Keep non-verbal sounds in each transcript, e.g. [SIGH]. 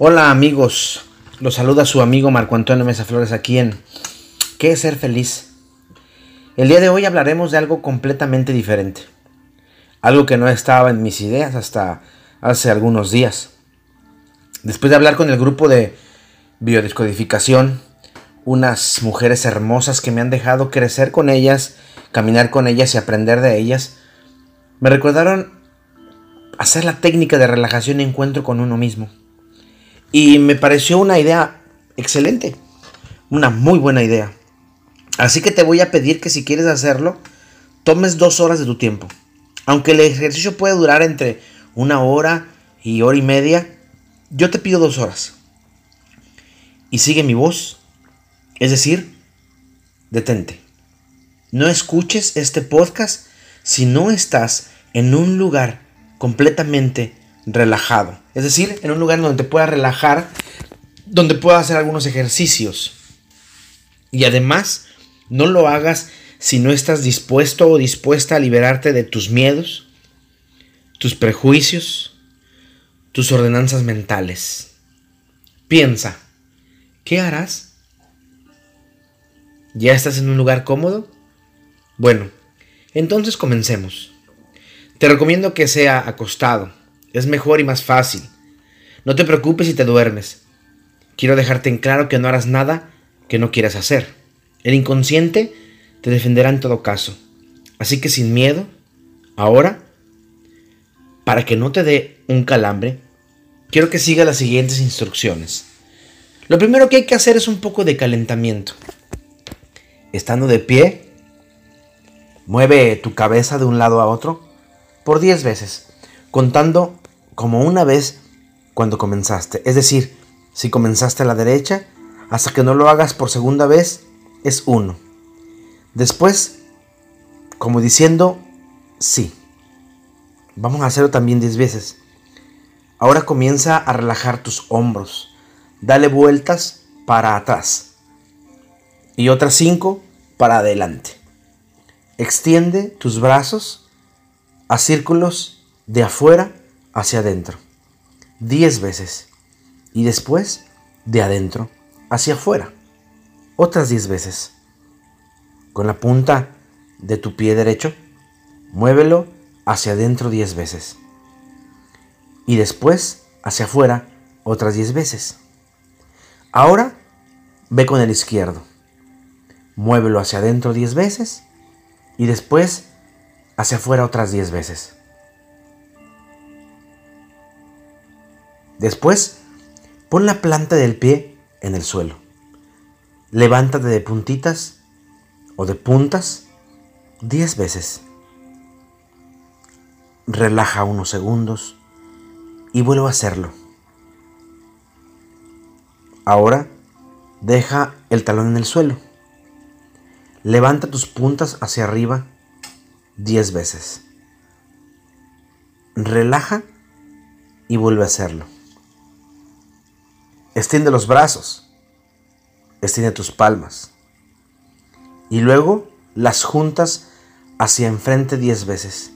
Hola amigos, los saluda su amigo Marco Antonio Mesa Flores aquí en ¿Qué es ser feliz? El día de hoy hablaremos de algo completamente diferente. Algo que no estaba en mis ideas hasta hace algunos días. Después de hablar con el grupo de biodescodificación, unas mujeres hermosas que me han dejado crecer con ellas, caminar con ellas y aprender de ellas, me recordaron hacer la técnica de relajación y encuentro con uno mismo. Y me pareció una idea excelente, una muy buena idea. Así que te voy a pedir que si quieres hacerlo, tomes dos horas de tu tiempo. Aunque el ejercicio puede durar entre una hora y hora y media, yo te pido dos horas. Y sigue mi voz. Es decir, detente. No escuches este podcast si no estás en un lugar completamente relajado. Es decir, en un lugar donde te puedas relajar, donde puedas hacer algunos ejercicios. Y además, no lo hagas si no estás dispuesto o dispuesta a liberarte de tus miedos, tus prejuicios, tus ordenanzas mentales. Piensa, ¿qué harás? ¿Ya estás en un lugar cómodo? Bueno, entonces comencemos. Te recomiendo que sea acostado. Es mejor y más fácil. No te preocupes si te duermes. Quiero dejarte en claro que no harás nada que no quieras hacer. El inconsciente te defenderá en todo caso. Así que sin miedo, ahora, para que no te dé un calambre, quiero que sigas las siguientes instrucciones. Lo primero que hay que hacer es un poco de calentamiento. Estando de pie, mueve tu cabeza de un lado a otro por 10 veces, contando como una vez cuando comenzaste. Es decir, si comenzaste a la derecha, hasta que no lo hagas por segunda vez, es 1. Después, como diciendo, sí. Vamos a hacerlo también 10 veces. Ahora comienza a relajar tus hombros. Dale vueltas para atrás. Y otras 5 para adelante. Extiende tus brazos a círculos de afuera hacia adentro. Diez veces. Y después de adentro hacia afuera. Otras diez veces. Con la punta de tu pie derecho, muévelo hacia adentro diez veces. Y después hacia afuera otras diez veces. Ahora ve con el izquierdo. Muévelo hacia adentro diez veces. Y después hacia afuera otras 10 veces. Después, pon la planta del pie en el suelo. Levántate de puntitas o de puntas 10 veces. Relaja unos segundos y vuelve a hacerlo. Ahora, deja el talón en el suelo. Levanta tus puntas hacia arriba 10 veces. Relaja y vuelve a hacerlo. Extiende los brazos. Extiende tus palmas. Y luego las juntas hacia enfrente 10 veces.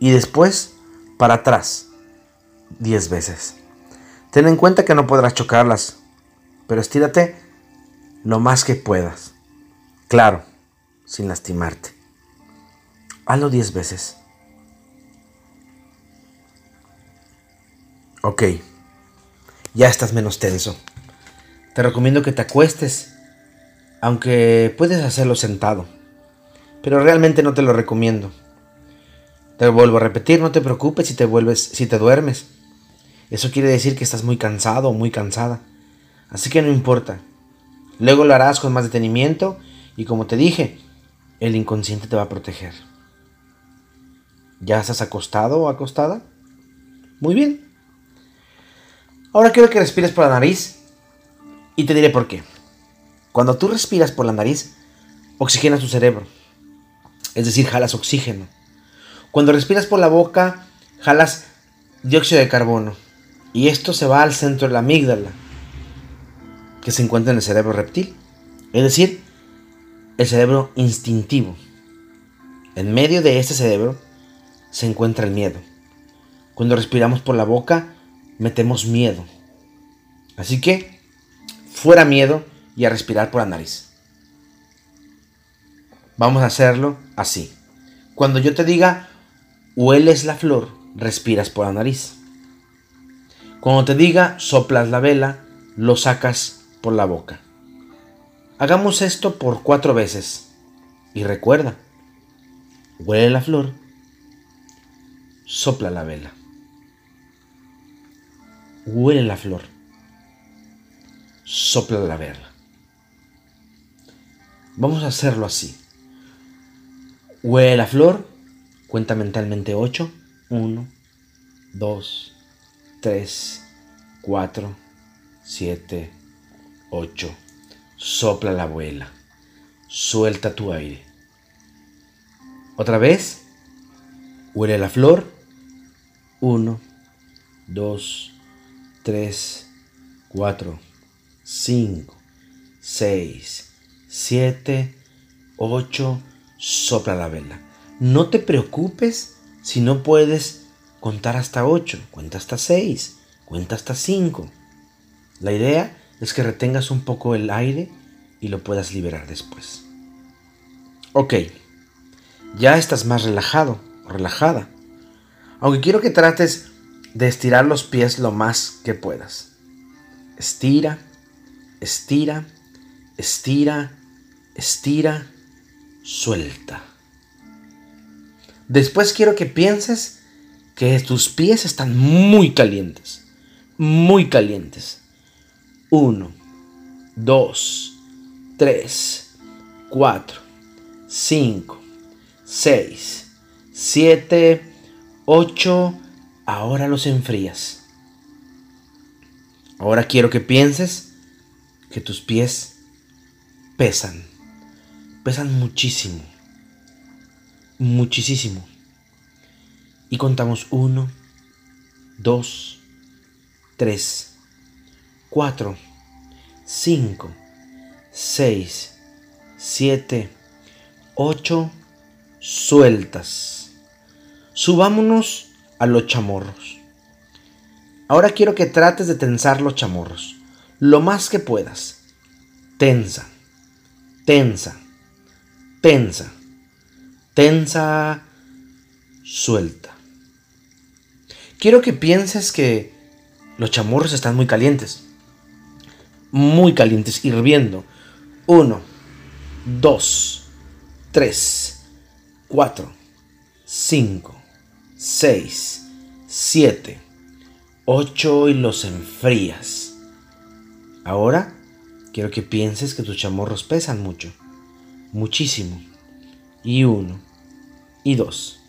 Y después para atrás 10 veces. Ten en cuenta que no podrás chocarlas, pero estírate lo más que puedas. Claro, sin lastimarte. Hazlo 10 veces. Ok, ya estás menos tenso. Te recomiendo que te acuestes, aunque puedes hacerlo sentado. Pero realmente no te lo recomiendo. Te vuelvo a repetir, no te preocupes si te vuelves, si te duermes. Eso quiere decir que estás muy cansado o muy cansada. Así que no importa. Luego lo harás con más detenimiento y como te dije, el inconsciente te va a proteger. ¿Ya estás acostado o acostada? Muy bien. Ahora quiero que respires por la nariz y te diré por qué. Cuando tú respiras por la nariz, oxigenas tu cerebro. Es decir, jalas oxígeno. Cuando respiras por la boca, jalas dióxido de carbono. Y esto se va al centro de la amígdala, que se encuentra en el cerebro reptil. Es decir, el cerebro instintivo. En medio de este cerebro se encuentra el miedo. Cuando respiramos por la boca, metemos miedo. Así que, fuera miedo y a respirar por la nariz. Vamos a hacerlo así. Cuando yo te diga, hueles la flor, respiras por la nariz. Cuando te diga, soplas la vela, lo sacas por la boca. Hagamos esto por cuatro veces. Y recuerda, huele la flor, sopla la vela. Huele la flor, sopla la vela. Vamos a hacerlo así. Huele la flor, cuenta mentalmente 8. 1, 2, 3, 4, 7, 8. Sopla la abuela. Suelta tu aire. Otra vez. Huele la flor. 1, 2, 3, 4, 5, 6, 7, 8. Sopla la vela. No te preocupes si no puedes contar hasta 8. Cuenta hasta 6. Cuenta hasta 5. La idea es que retengas un poco el aire y lo puedas liberar después. Ok, ya estás más relajado, relajada. Aunque quiero que trates de estirar los pies lo más que puedas. Estira, estira, estira, estira, suelta. Después quiero que pienses que tus pies están muy calientes, muy calientes. Uno, dos, tres, cuatro, cinco, seis, siete, ocho. Ahora los enfrías. Ahora quiero que pienses que tus pies pesan. Pesan muchísimo. Muchísimo. Y contamos uno, dos, tres, cuatro, cinco, seis, siete, ocho, sueltas. Subámonos a los chamorros. Ahora quiero que trates de tensar los chamorros, lo más que puedas. Tensa, tensa, tensa, tensa, suelta. Quiero que pienses que los chamorros están muy calientes. Muy calientes, hirviendo. Uno, dos, tres, cuatro, cinco, seis, siete, ocho y los enfrías. Ahora quiero que pienses que tus chamorros pesan mucho muchísimo. Y uno, y dos,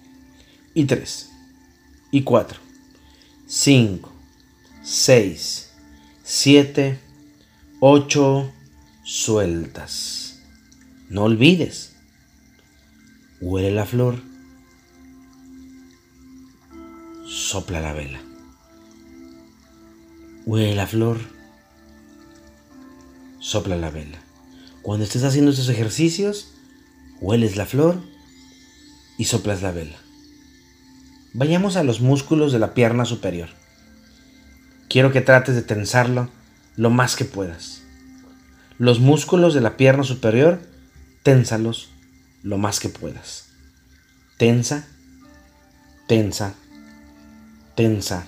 y tres, y cuatro, cinco, seis, siete, ocho, sueltas. No olvides, huele la flor, sopla la vela. Huele la flor, sopla la vela. Cuando estés haciendo estos ejercicios, hueles la flor y soplas la vela. Vayamos a los músculos de la pierna superior. Quiero que trates de tensarlo lo más que puedas. Los músculos de la pierna superior, ténsalos lo más que puedas. Tensa, tensa, tensa,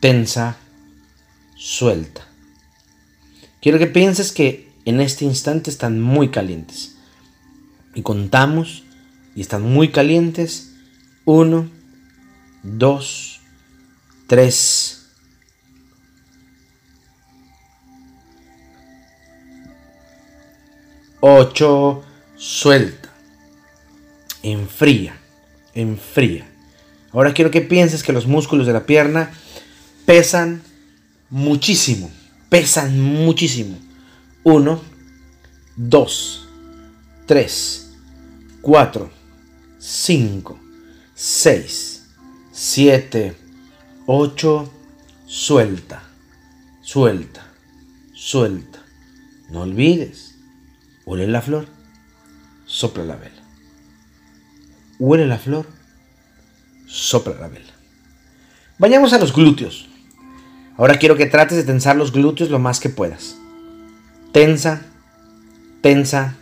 tensa, suelta. Quiero que pienses que en este instante están muy calientes. Y contamos y están muy calientes. Uno, dos, tres. Ocho, suelta. Enfría, enfría. Ahora quiero que pienses que los músculos de la pierna pesan muchísimo, pesan muchísimo. 1, 2, 3, 4, 5, 6, 7, 8, suelta, suelta, suelta. No olvides, huele la flor, sopla la vela. Huele la flor, sopla la vela. Vayamos a los glúteos. Ahora quiero que trates de tensar los glúteos lo más que puedas. Tensa, tensa,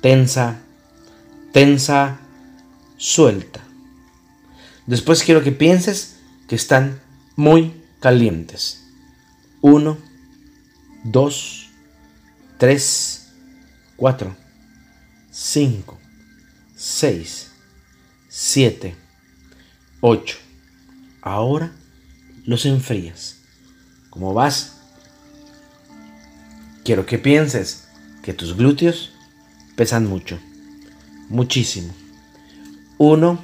tensa, tensa, suelta. Después quiero que pienses que están muy calientes. Uno, dos, tres, cuatro, cinco, seis, siete, ocho. Ahora los enfrías. ¿Cómo vas? Quiero que pienses que tus glúteos pesan mucho, muchísimo. Uno,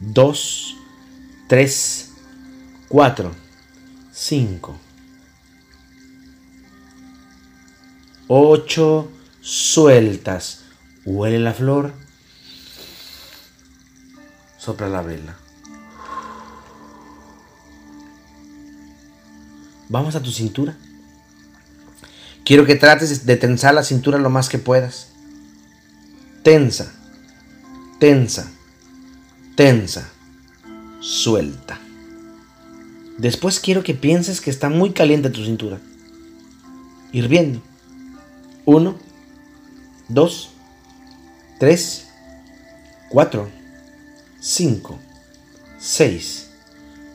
dos, tres, cuatro, cinco, ocho, sueltas. Huele la flor. Sopla la vela. Vamos a tu cintura. Quiero que trates de tensar la cintura lo más que puedas. Tensa, tensa, tensa, suelta. Después quiero que pienses que está muy caliente tu cintura. Hirviendo. Uno, dos, tres, cuatro, cinco, seis,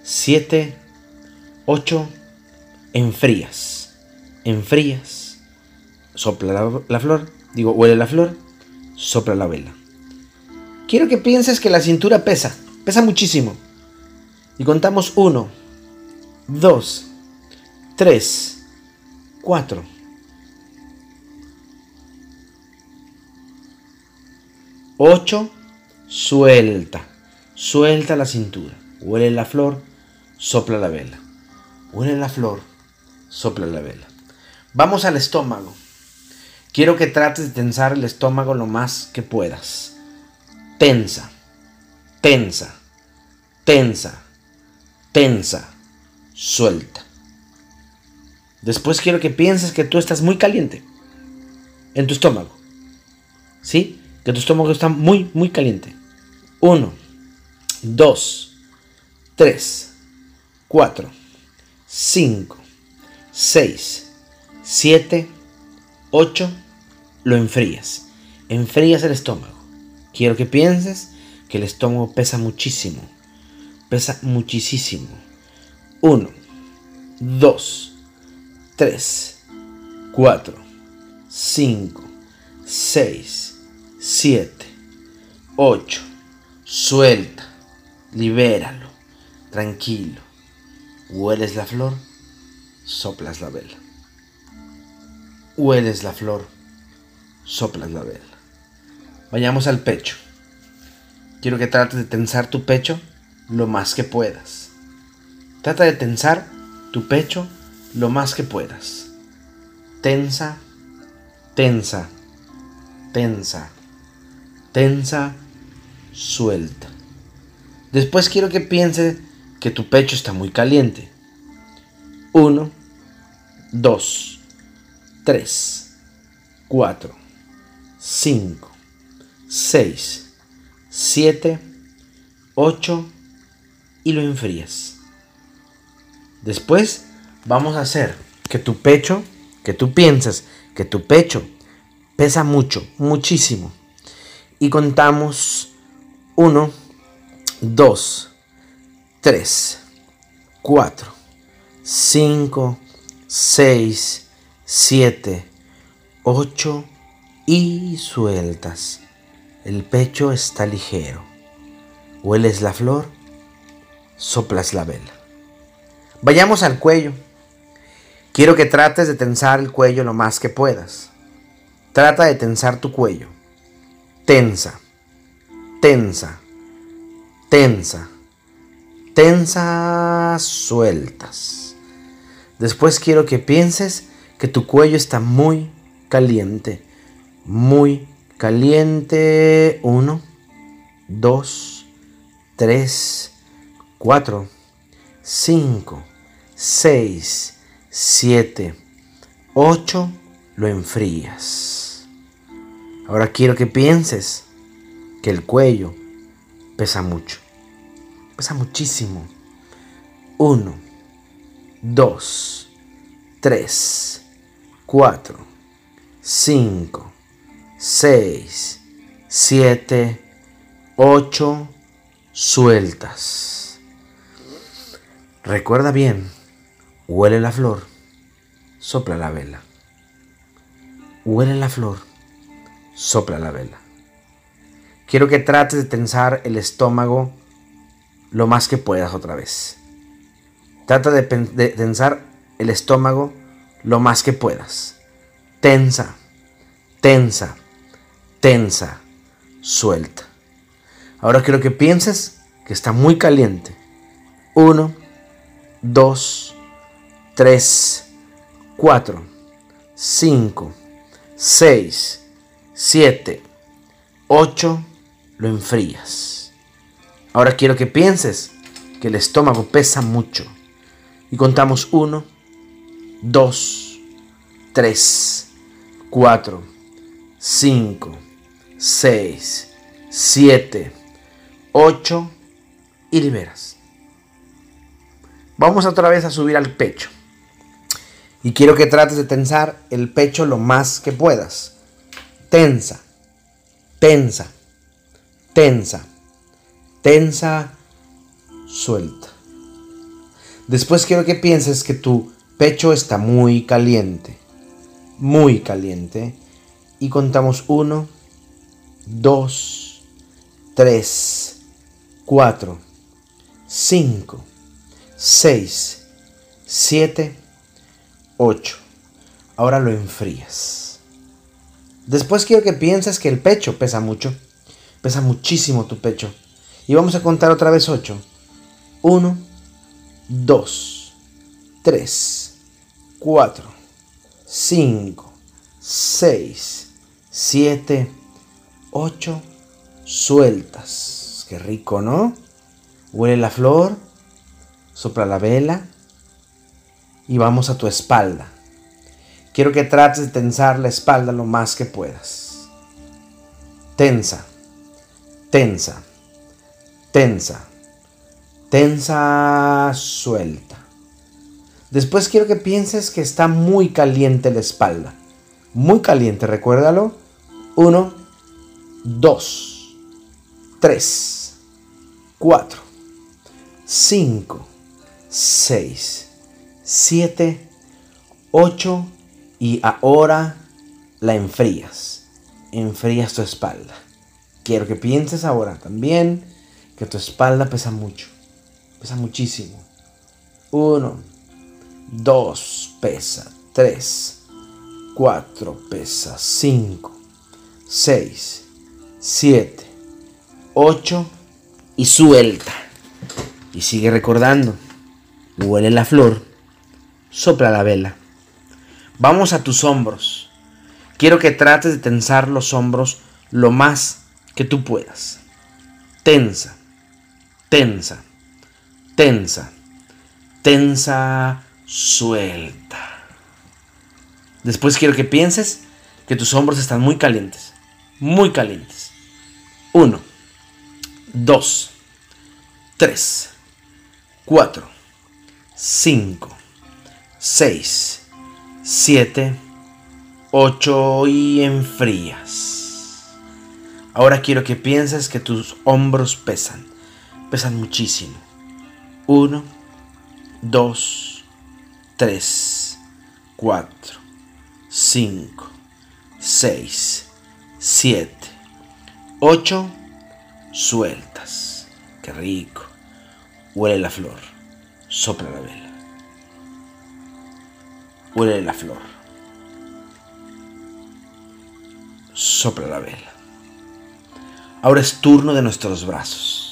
siete, ocho, enfrías, enfrías, sopla la, la, flor, digo, huele la flor, sopla la vela. Quiero que pienses que la cintura pesa, pesa muchísimo. Y contamos uno, dos, tres, cuatro. Ocho, suelta, suelta la cintura, huele la flor, sopla la vela. Huele la flor, sopla la vela. Vamos al estómago. Quiero que trates de tensar el estómago lo más que puedas. Tensa, tensa, tensa, tensa, suelta. Después quiero que pienses que tú estás muy caliente en tu estómago. ¿Sí? Que tu estómago está muy, muy caliente. Uno, dos, tres, cuatro, cinco, 6, 7, 8, lo enfrías. Enfrías el estómago. Quiero que pienses que el estómago pesa muchísimo. Pesa muchísimo. 1, 2, 3, 4, 5, 6, 7, 8. Suelta. Libéralo. Tranquilo. ¿Hueles la flor? Soplas la vela. Hueles la flor, soplas la vela. Vayamos al pecho. Quiero que trates de tensar tu pecho lo más que puedas. Trata de tensar tu pecho lo más que puedas. Tensa, tensa, tensa, tensa, suelta. Después quiero que piense que tu pecho está muy caliente 1, 2, 3, 4, 5, 6, 7, 8 y lo enfrías. Después vamos a hacer que tu pecho, que tú piensas que tu pecho pesa mucho, muchísimo. Y contamos 1, 2, 3, 4, 5, 6, 7, 8 y sueltas. El pecho está ligero. Hueles la flor, soplas la vela. Vayamos al cuello. Quiero que trates de tensar el cuello lo más que puedas. Trata de tensar tu cuello. Tensa, tensa, tensa, tensa, sueltas. Después quiero que pienses que tu cuello está muy caliente. Muy caliente. Uno, dos, tres, cuatro, cinco, seis, siete, ocho. Lo enfrías. Ahora quiero que pienses que el cuello pesa mucho. Pesa muchísimo. Uno 2, 3, 4, 5, 6, 7, 8, sueltas. Recuerda bien, huele la flor, sopla la vela. Huele la flor, sopla la vela. Quiero que trates de tensar el estómago lo más que puedas otra vez. Trata de, tensar el estómago lo más que puedas. Tensa, tensa, tensa, suelta. Ahora quiero que pienses que está muy caliente. Uno, dos, tres, cuatro, cinco, seis, siete, ocho, lo enfrías. Ahora quiero que pienses que el estómago pesa mucho. Y contamos uno, dos, tres, cuatro, cinco, seis, siete, ocho y liberas. Vamos otra vez a subir al pecho. Y quiero que trates de tensar el pecho lo más que puedas. Tensa, tensa, tensa, tensa, suelta. Después quiero que pienses que tu pecho está muy caliente, muy caliente. Y contamos uno, dos, tres, cuatro, cinco, seis, siete, ocho. Ahora lo enfrías. Después quiero que pienses que el pecho pesa mucho. Pesa muchísimo tu pecho. Y vamos a contar otra vez ocho. Uno, 2, 3, 4, 5, 6, 7, 8, sueltas. Qué rico, ¿no? Huele la flor, sopla la vela y vamos a tu espalda. Quiero que trates de tensar la espalda lo más que puedas. Tensa, tensa, tensa tensa, suelta. Después quiero que pienses que está muy caliente la espalda. Muy caliente, recuérdalo. Uno, dos, tres, cuatro, cinco, seis, siete, ocho y ahora la enfrías. Enfrías tu espalda. Quiero que pienses ahora también que tu espalda pesa mucho. Pesa muchísimo. Uno, dos, pesa. Tres, cuatro, pesa. Cinco, seis, siete, ocho y suelta. Y sigue recordando. Huele la flor. Sopla la vela. Vamos a tus hombros. Quiero que trates de tensar los hombros lo más que tú puedas. Tensa, tensa tensa, tensa, suelta. Después quiero que pienses que tus hombros están muy calientes, muy calientes. Uno, dos, tres, cuatro, cinco, seis, siete, ocho y enfrías. Ahora quiero que pienses que tus hombros pesan, pesan muchísimo. 1, 2, 3, 4, 5, 6, 7, 8, sueltas. Qué rico. Huele la flor. Sopla la vela. Huele la flor. Sopla la vela. Ahora es turno de nuestros brazos.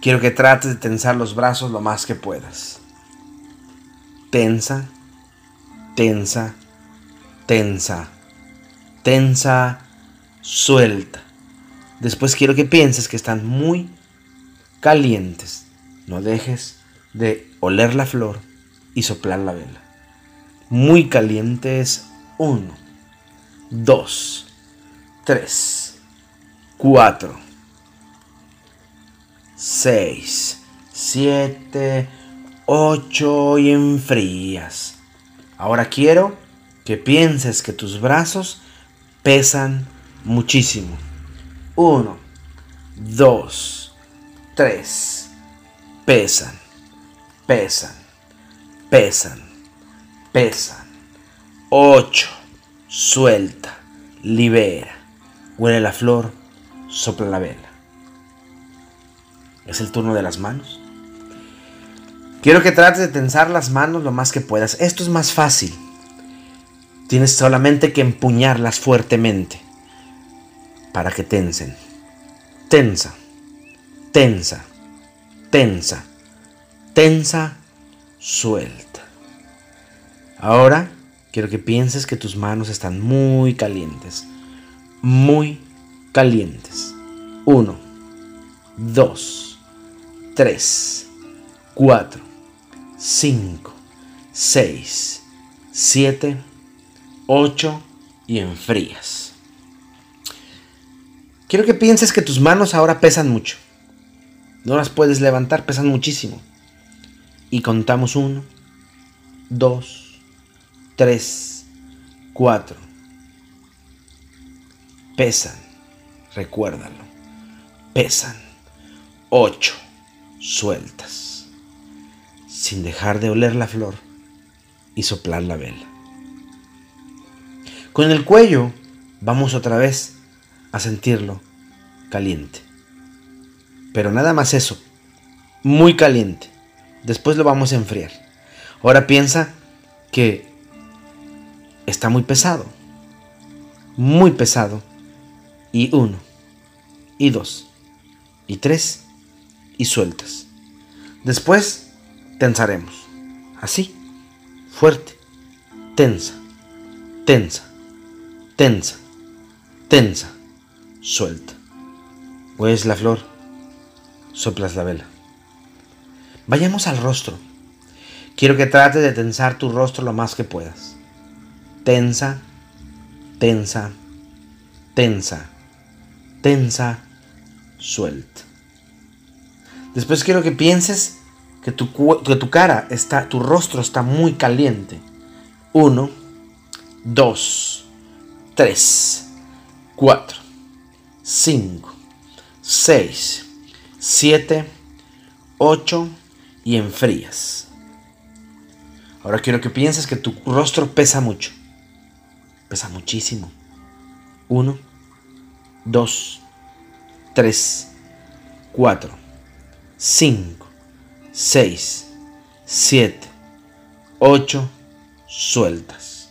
Quiero que trates de tensar los brazos lo más que puedas. Tensa, tensa, tensa, tensa, suelta. Después quiero que pienses que están muy calientes. No dejes de oler la flor y soplar la vela. Muy calientes. Uno, dos, tres, cuatro. 6, 7, 8 y enfrías. Ahora quiero que pienses que tus brazos pesan muchísimo. 1, 2, 3. Pesan, pesan, pesan, pesan. 8. Suelta, libera. Huele la flor, sopla la vela. Es el turno de las manos. Quiero que trates de tensar las manos lo más que puedas. Esto es más fácil. Tienes solamente que empuñarlas fuertemente para que tensen. Tensa, tensa, tensa, tensa, suelta. Ahora quiero que pienses que tus manos están muy calientes. Muy calientes. Uno, dos, tres, cuatro. 5, 6, 7, 8 y enfrías. Quiero que pienses que tus manos ahora pesan mucho. No las puedes levantar, pesan muchísimo. Y contamos 1, 2, 3, 4. Pesan, recuérdalo. Pesan. 8. Sueltas sin dejar de oler la flor y soplar la vela. Con el cuello vamos otra vez a sentirlo caliente. Pero nada más eso, muy caliente. Después lo vamos a enfriar. Ahora piensa que está muy pesado. Muy pesado. Y uno. Y dos. Y tres. Y sueltas. Después tensaremos. Así, fuerte, tensa, tensa, tensa, tensa, suelta. Hueles la flor, soplas la vela. Vayamos al rostro. Quiero que trates de tensar tu rostro lo más que puedas. Tensa, tensa, tensa, tensa, suelta. Después quiero que pienses que tu, cara está, tu rostro está muy caliente. Uno, dos, tres, cuatro, cinco, seis, siete, ocho y enfrías. Ahora quiero que pienses que tu rostro pesa mucho. Pesa muchísimo. Uno, dos, tres, cuatro, cinco, 6, 7, 8 sueltas.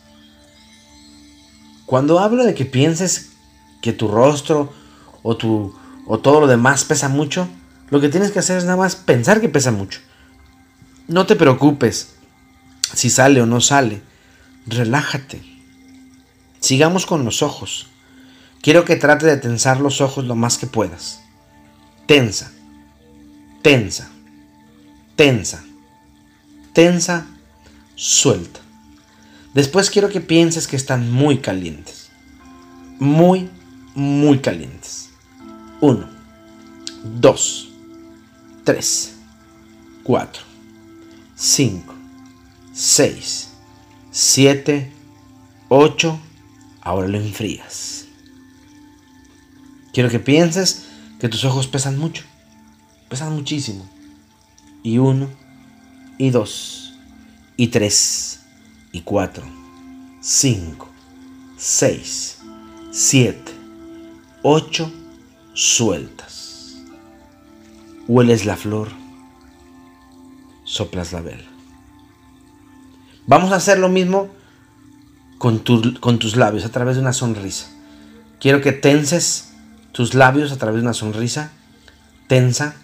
Cuando hablo de que pienses que tu rostro o, tu, o todo lo demás pesa mucho, lo que tienes que hacer es nada más pensar que pesa mucho. No te preocupes si sale o no sale. Relájate. Sigamos con los ojos. Quiero que trate de tensar los ojos lo más que puedas. Tensa. Tensa tensa, tensa, suelta. Después quiero que pienses que están muy calientes. Muy, muy calientes. Uno, dos, tres, cuatro, cinco, seis, siete, ocho. Ahora lo enfrías. Quiero que pienses que tus ojos pesan mucho. Pesan muchísimo y uno, y dos, y tres, y cuatro, cinco, seis, siete, ocho, sueltas. Hueles la flor, soplas la vela. Vamos a hacer lo mismo con, con tus labios a través de una sonrisa. Quiero que tenses tus labios a través de una sonrisa. Tensa,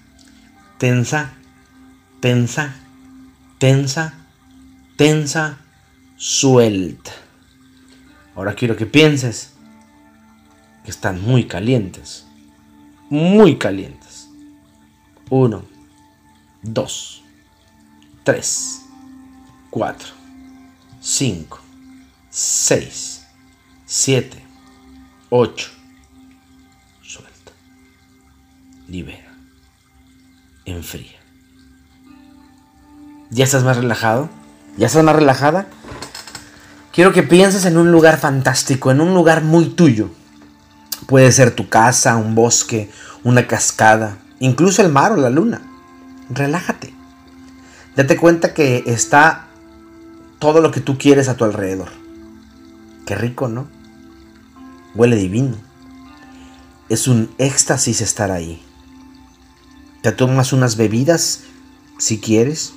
tensa, tensa, tensa, tensa, suelta. Ahora quiero que pienses que están muy calientes, muy calientes. Uno, dos, tres, cuatro, cinco, seis, siete, ocho. Suelta. Libera. Enfría. ¿Ya estás más relajado? ¿Ya estás más relajada? Quiero que pienses en un lugar fantástico, en un lugar muy tuyo. Puede ser tu casa, un bosque, una cascada, incluso el mar o la luna. Relájate. Date cuenta que está todo lo que tú quieres a tu alrededor. Qué rico, ¿no? Huele divino. Es un éxtasis estar ahí. Te tomas unas bebidas si quieres.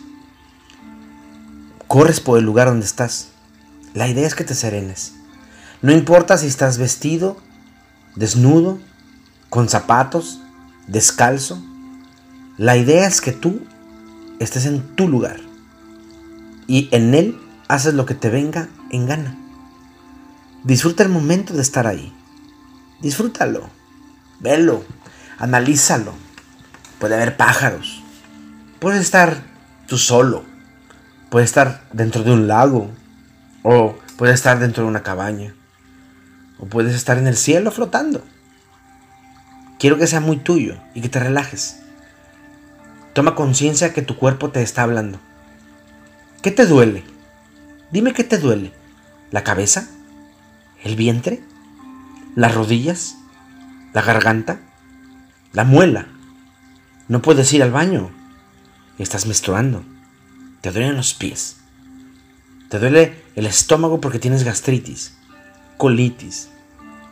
Corres por el lugar donde estás. La idea es que te serenes. No importa si estás vestido, desnudo, con zapatos, descalzo. La idea es que tú estés en tu lugar y en él haces lo que te venga en gana. Disfruta el momento de estar ahí. Disfrútalo, velo, analízalo. Puede haber pájaros. Puedes estar tú solo. Puedes estar dentro de un lago. O puedes estar dentro de una cabaña. O puedes estar en el cielo flotando. Quiero que sea muy tuyo y que te relajes. Toma conciencia que tu cuerpo te está hablando. ¿Qué te duele? Dime qué te duele. ¿La cabeza? ¿El vientre? ¿Las rodillas? ¿La garganta? ¿La muela? No puedes ir al baño. Estás menstruando. Te duelen los pies. Te duele el estómago porque tienes gastritis, colitis.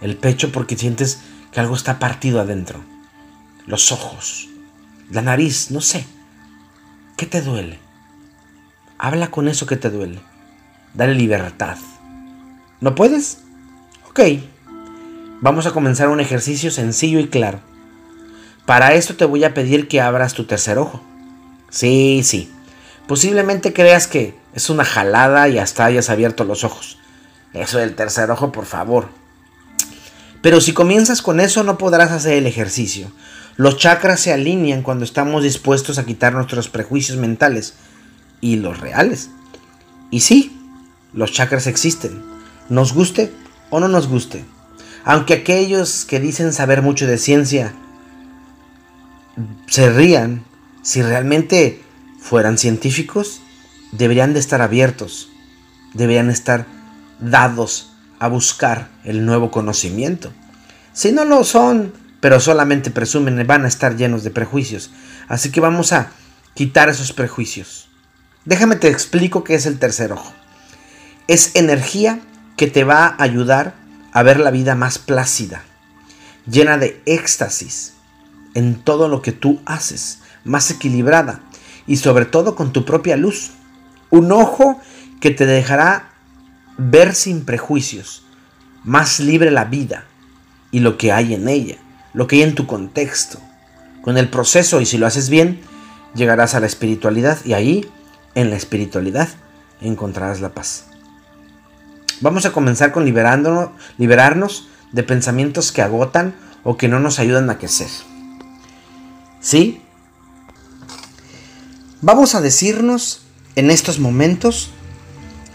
El pecho porque sientes que algo está partido adentro. Los ojos, la nariz, no sé. ¿Qué te duele? Habla con eso que te duele. Dale libertad. ¿No puedes? Ok. Vamos a comenzar un ejercicio sencillo y claro. Para esto te voy a pedir que abras tu tercer ojo. Sí, sí. Posiblemente creas que es una jalada y hasta hayas abierto los ojos. Eso del tercer ojo, por favor. Pero si comienzas con eso no podrás hacer el ejercicio. Los chakras se alinean cuando estamos dispuestos a quitar nuestros prejuicios mentales y los reales. Y sí, los chakras existen, nos guste o no nos guste. Aunque aquellos que dicen saber mucho de ciencia se rían, si realmente fueran científicos, deberían de estar abiertos, deberían estar dados a buscar el nuevo conocimiento. Si no lo son, pero solamente presumen, van a estar llenos de prejuicios. Así que vamos a quitar esos prejuicios. Déjame te explico qué es el tercer ojo. Es energía que te va a ayudar a ver la vida más plácida, llena de éxtasis en todo lo que tú haces, más equilibrada y sobre todo con tu propia luz. Un ojo que te dejará ver sin prejuicios, más libre la vida y lo que hay en ella lo que hay en tu contexto. Con el proceso, y si lo haces bien, llegarás a la espiritualidad y ahí, en la espiritualidad, encontrarás la paz. Vamos a comenzar con liberándonos, liberarnos de pensamientos que agotan o que no nos ayudan a crecer. ¿Sí? Vamos a decirnos en estos momentos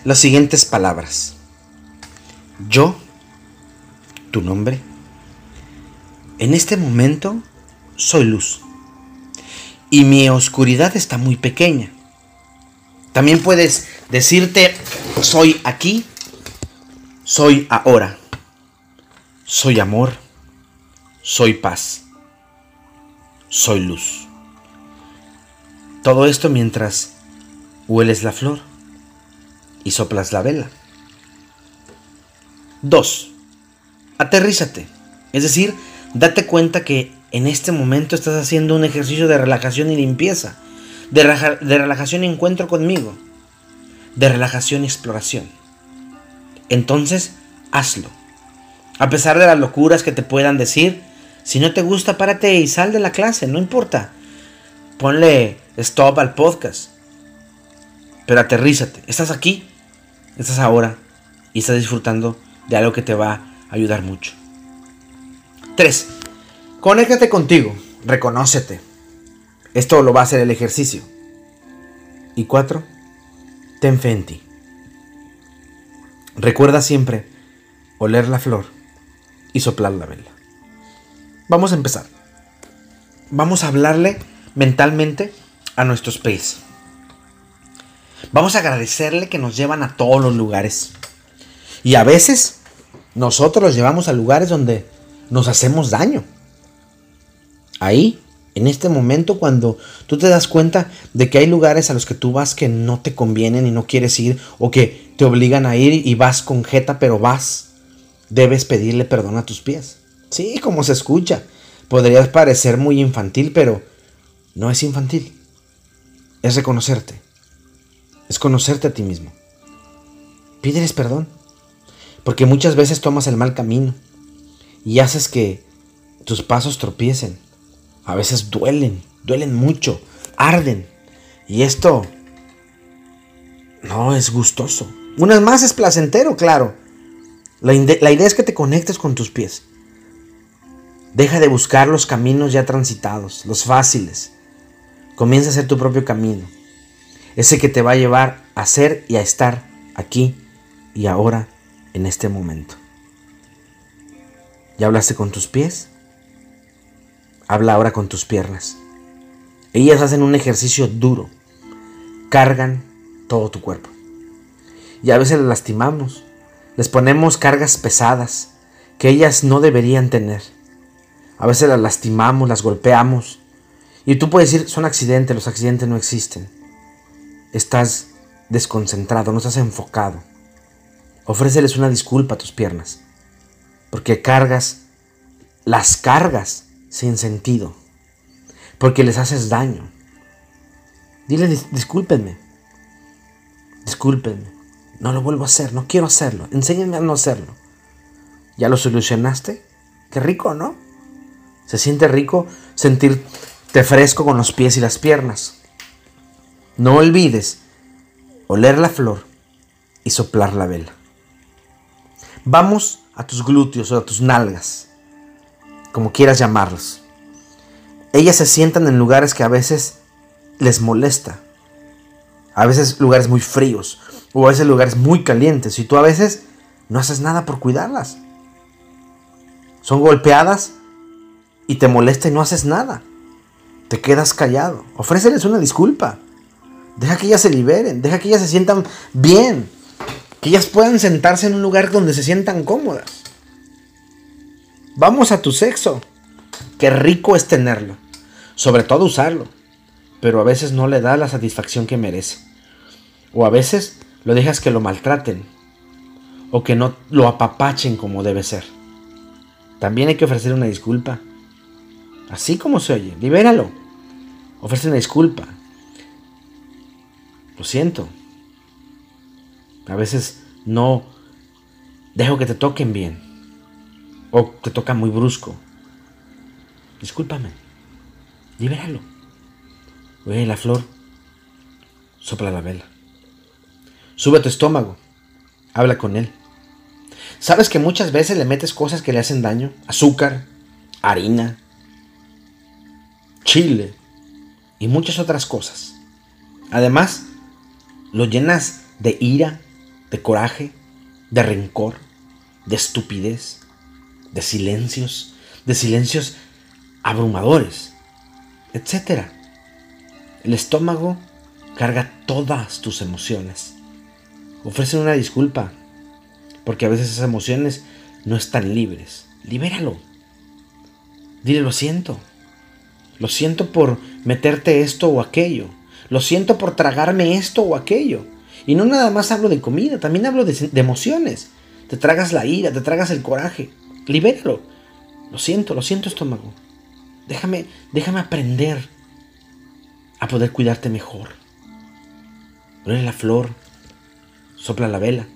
las siguientes palabras. Yo, tu nombre, en este momento soy luz. Y mi oscuridad está muy pequeña. También puedes decirte, soy aquí, soy ahora, soy amor, soy paz, soy luz. Todo esto mientras hueles la flor y soplas la vela. 2. Aterrízate. Es decir, Date cuenta que en este momento estás haciendo un ejercicio de relajación y limpieza, de, relajación y encuentro conmigo, de relajación y exploración. Entonces, hazlo. A pesar de las locuras que te puedan decir, si no te gusta, párate y sal de la clase, no importa. Ponle stop al podcast. Pero aterrízate. Estás aquí, estás ahora y estás disfrutando de algo que te va a ayudar mucho. 3. Conéctate contigo, reconócete. Esto lo va a hacer el ejercicio. Y 4. Ten fe en ti. Recuerda siempre oler la flor y soplar la vela. Vamos a empezar. Vamos a hablarle mentalmente a nuestros pies. Vamos a agradecerle que nos llevan a todos los lugares. Y a veces nosotros los llevamos a lugares donde nos hacemos daño. Ahí, en este momento, cuando tú te das cuenta de que hay lugares a los que tú vas que no te convienen y no quieres ir, o que te obligan a ir y vas con jeta, pero vas, debes pedirle perdón a tus pies. Sí, como se escucha. Podrías parecer muy infantil, pero no es infantil. Es reconocerte. Es conocerte a ti mismo. Pídeles perdón. Porque muchas veces tomas el mal camino y haces que tus pasos tropiecen. A veces duelen, duelen mucho, arden. Y esto no es gustoso. Una vez más es placentero, claro. La, la, idea es que te conectes con tus pies. Deja de buscar los caminos ya transitados, los fáciles. Comienza a hacer tu propio camino. Ese que te va a llevar a ser y a estar aquí y ahora en este momento. ¿Ya hablaste con tus pies? Habla ahora con tus piernas. Ellas hacen un ejercicio duro. Cargan todo tu cuerpo. Y a veces las lastimamos. Les ponemos cargas pesadas que ellas no deberían tener. A veces las lastimamos, las golpeamos. Y tú puedes decir, son accidentes, los accidentes no existen. Estás desconcentrado, no estás enfocado. Ofréceles una disculpa a tus piernas, porque cargas, las cargas sin sentido, porque les haces daño. Dile, discúlpenme, discúlpenme, no lo vuelvo a hacer, no quiero hacerlo, enséñenme a no hacerlo. ¿Ya lo solucionaste? Qué rico, ¿no? Se siente rico sentirte fresco con los pies y las piernas. No olvides oler la flor y soplar la vela. Vamos a tus glúteos o a tus nalgas, como quieras llamarlos. Ellas se sientan en lugares que a veces les molesta. A veces lugares muy fríos o a veces lugares muy calientes y tú a veces no haces nada por cuidarlas. Son golpeadas y te molesta y no haces nada. Te quedas callado. Ofréceles una disculpa. Deja que ellas se liberen, deja que ellas se sientan bien que ellas puedan sentarse en un lugar donde se sientan cómodas. Vamos a tu sexo. Qué rico es tenerlo. Sobre todo usarlo. Pero a veces no le da la satisfacción que merece. O a veces lo dejas que lo maltraten. O que no lo apapachen como debe ser. También hay que ofrecer una disculpa. Así como se oye. Libéralo. Ofrece una disculpa. Lo siento. A veces no dejo que te toquen bien. O te toca muy brusco. Discúlpame. Libéralo. Oye, la flor. Sopla la vela. Sube a tu estómago. Habla con él. ¿Sabes que muchas veces le metes cosas que le hacen daño? Azúcar, harina, chile y muchas otras cosas. Además, lo llenas de ira, de coraje, de rencor, de estupidez, de silencios, de silencios abrumadores, etc. El estómago carga todas tus emociones. Ofrece una disculpa, porque a veces esas emociones no están libres. Libéralo. Dile lo siento. Lo siento por meterte esto o aquello. Lo siento por tragarme esto o aquello. Y no nada más hablo de comida, también hablo de, emociones. Te tragas la ira, te tragas el coraje. Libéralo. Lo siento, lo siento estómago. Déjame, déjame aprender a poder cuidarte mejor. Huele la flor, sopla la vela.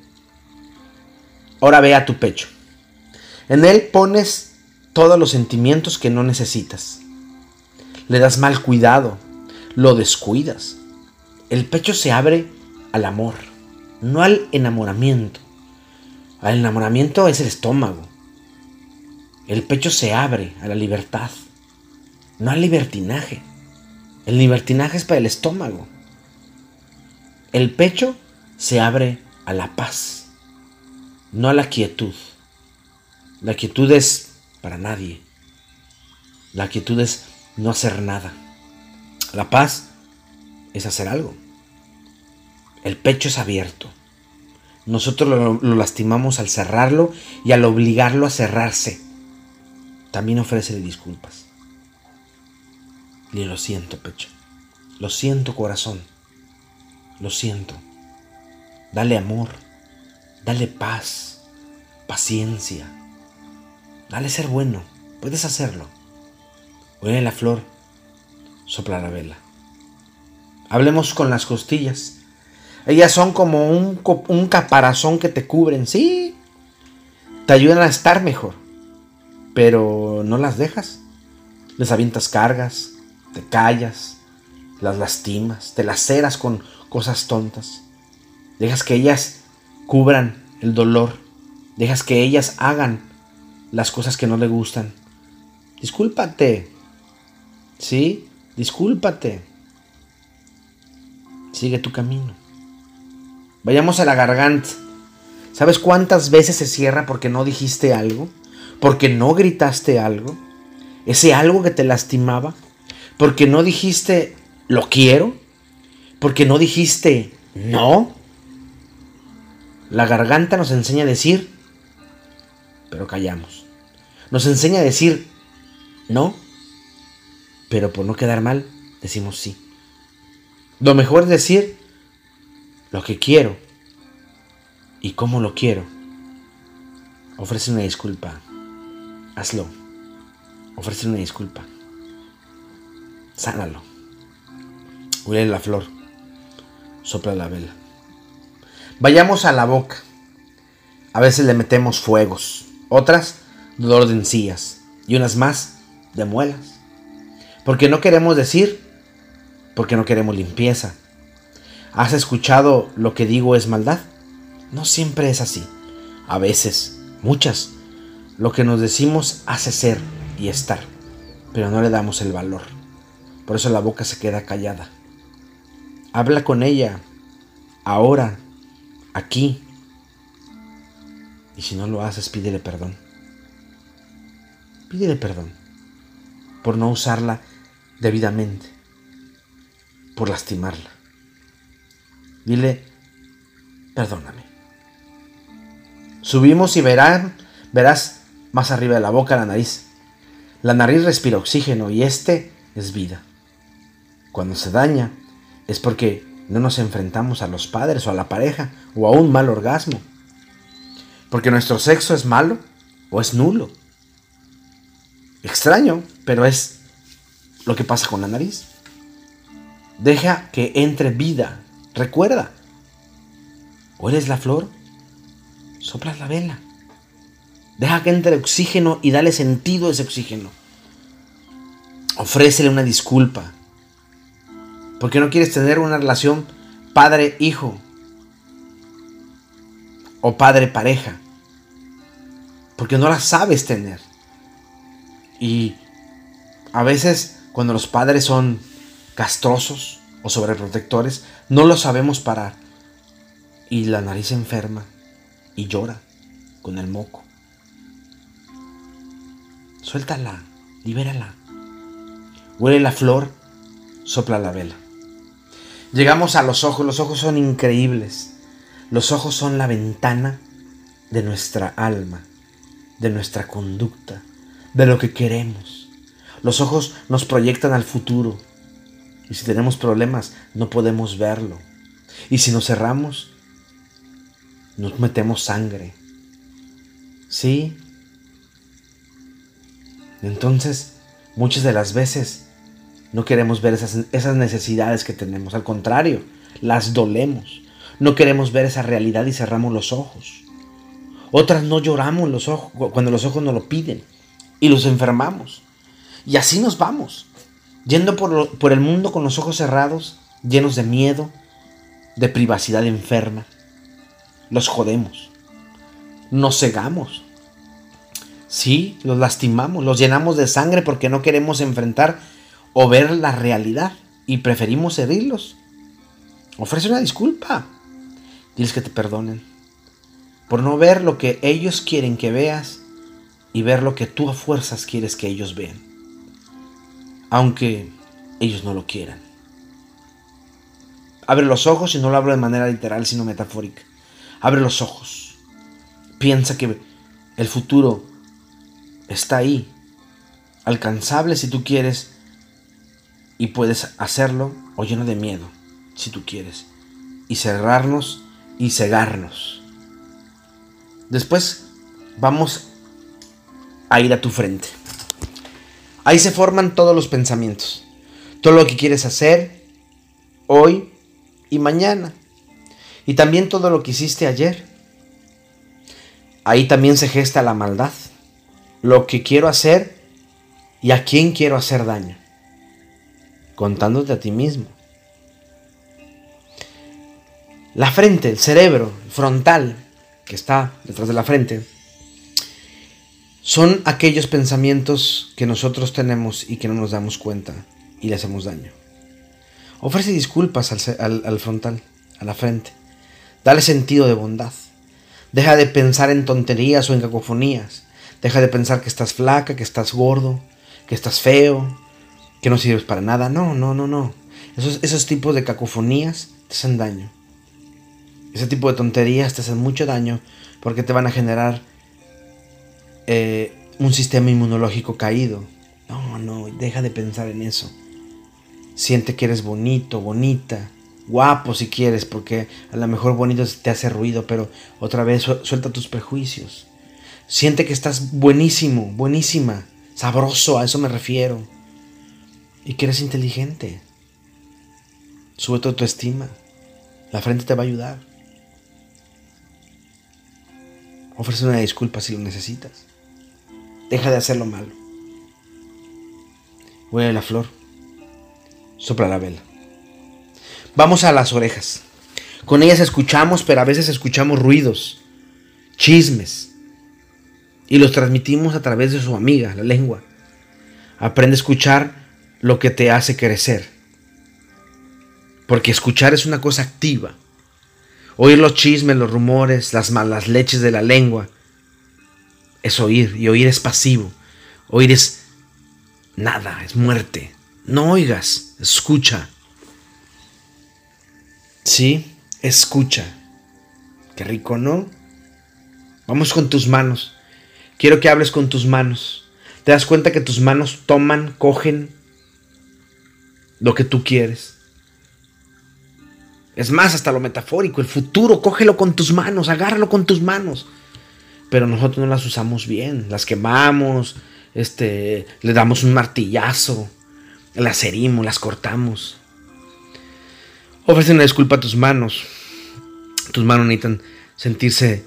Ahora ve a tu pecho. En él pones todos los sentimientos que no necesitas. Le das mal cuidado, lo descuidas. El pecho se abre al amor, no al enamoramiento. Al enamoramiento es el estómago. El pecho se abre a la libertad, no al libertinaje. El libertinaje es para el estómago. El pecho se abre a la paz, no a la quietud. La quietud es para nadie. La quietud es no hacer nada. La paz es hacer algo El pecho es abierto. Nosotros lo, lastimamos al cerrarlo y al obligarlo a cerrarse. También ofrécele disculpas. Y lo siento, pecho. Lo siento, corazón. Lo siento. Dale amor. Dale paz. Paciencia. Dale ser bueno. Puedes hacerlo. Huele la flor. Sopla la vela. Hablemos con las costillas. Ellas son como un, un caparazón que te cubren. Sí. Te ayudan a estar mejor. Pero no las dejas. Les avientas cargas. Te callas. Las lastimas. Te laceras con cosas tontas. Dejas que ellas cubran el dolor. Dejas que ellas hagan las cosas que no le gustan. Discúlpate. ¿Sí? Discúlpate. Sigue tu camino. Vayamos a la garganta. ¿Sabes cuántas veces se cierra porque no dijiste algo? ¿Porque no gritaste algo? ¿Ese algo que te lastimaba? ¿Porque no dijiste lo quiero? ¿Porque no dijiste no? La garganta nos enseña a decir, pero callamos. Nos enseña a decir no, pero por no quedar mal, decimos sí. Lo mejor es decir lo que quiero y cómo lo quiero. Ofrece una disculpa. Hazlo. Ofrece una disculpa. Sánalo. Huele la flor. Sopla la vela. Vayamos a la boca. A veces le metemos fuegos, otras dolor de encías y unas más de muelas. Porque no queremos decir, porque no queremos limpieza. ¿Has escuchado lo que digo es maldad? No siempre es así. A veces, muchas, lo que nos decimos hace ser y estar, pero no le damos el valor. Por eso la boca se queda callada. Habla con ella, ahora, aquí. Y si no lo haces, pídele perdón. Pídele perdón por no usarla debidamente, por lastimarla. Dile, perdóname. Subimos y verán, verás más arriba de la boca la nariz. La nariz respira oxígeno y este es vida. Cuando se daña es porque no nos enfrentamos a los padres o a la pareja o a un mal orgasmo. Porque nuestro sexo es malo o es nulo. Extraño, pero es lo que pasa con la nariz. Deja que entre vida. Recuerda. ¿O eres la flor? Soplas la vela. Deja que entre oxígeno y dale sentido a ese oxígeno. Ofrécele una disculpa. Porque no quieres tener una relación padre-hijo o padre-pareja. Porque no la sabes tener. Y a veces cuando los padres son castrosos o sobreprotectores, no lo sabemos parar. Y la nariz enferma y llora con el moco. Suéltala, libérala. Huele la flor, sopla la vela. Llegamos a los ojos, los ojos son increíbles. Los ojos son la ventana de nuestra alma, de nuestra conducta, de lo que queremos. Los ojos nos proyectan al futuro. Y si tenemos problemas, no podemos verlo. Y si nos cerramos, nos metemos sangre. ¿Sí? Entonces, muchas de las veces no queremos ver esas, esas necesidades que tenemos. Al contrario, las dolemos. No queremos ver esa realidad y cerramos los ojos. Otras no lloramos los ojos cuando los ojos nos lo piden y los enfermamos. Y así nos vamos, yendo por, el mundo con los ojos cerrados, llenos de miedo, de privacidad enferma. Los jodemos, nos cegamos. Sí, los lastimamos, los llenamos de sangre porque no queremos enfrentar o ver la realidad y preferimos herirlos. Ofrece una disculpa. Diles que te perdonen por no ver lo que ellos quieren que veas y ver lo que tú a fuerzas quieres que ellos vean, aunque ellos no lo quieran. Abre los ojos y no lo hablo de manera literal, sino metafórica. Abre los ojos. Piensa que el futuro está ahí, alcanzable si tú quieres, y puedes hacerlo o lleno de miedo, si tú quieres, y cerrarnos y cegarnos. Después vamos a ir a tu frente. Ahí se forman todos los pensamientos, todo lo que quieres hacer hoy y mañana, y también todo lo que hiciste ayer. Ahí también se gesta la maldad, lo que quiero hacer y a quién quiero hacer daño, contándote a ti mismo. La frente, el cerebro frontal que está detrás de la frente, son aquellos pensamientos que nosotros tenemos y que no nos damos cuenta y le hacemos daño. Ofrece disculpas al, frontal, a la frente. Dale sentido de bondad. Deja de pensar en tonterías o en cacofonías. Deja de pensar que estás flaca, que estás gordo, que estás feo, que no sirves para nada. No, no, no, no. Esos, esos tipos de cacofonías te hacen daño. Ese tipo de tonterías te hacen mucho daño porque te van a generar eh, un sistema inmunológico caído. No, no, deja de pensar en eso. Siente que eres bonito, bonita, guapo si quieres, porque a lo mejor bonito te hace ruido, pero otra vez suelta tus prejuicios. Siente que estás buenísimo, buenísima, sabroso, a eso me refiero. Y que eres inteligente. Sube tu autoestima. La frente te va a ayudar. Ofrece una disculpa si lo necesitas. Deja de hacerlo malo. Huele la flor. Sopla la vela. Vamos a las orejas. Con ellas escuchamos, pero a veces escuchamos ruidos, chismes. Y los transmitimos a través de su amiga, la lengua. Aprende a escuchar lo que te hace crecer. Porque escuchar es una cosa activa. Oír los chismes, los rumores, las malas leches de la lengua es oír y oír es pasivo. Oír es nada, es muerte. No oigas, escucha. Sí, escucha. Qué rico, ¿no? Vamos con tus manos. Quiero que hables con tus manos. ¿Te das cuenta que tus manos toman, cogen lo que tú quieres? Es más, hasta lo metafórico, el futuro, cógelo con tus manos, agárralo con tus manos pero nosotros no las usamos bien, las quemamos, este, le damos un martillazo, las herimos, las cortamos. Ofrece una disculpa a tus manos. Tus manos necesitan sentirse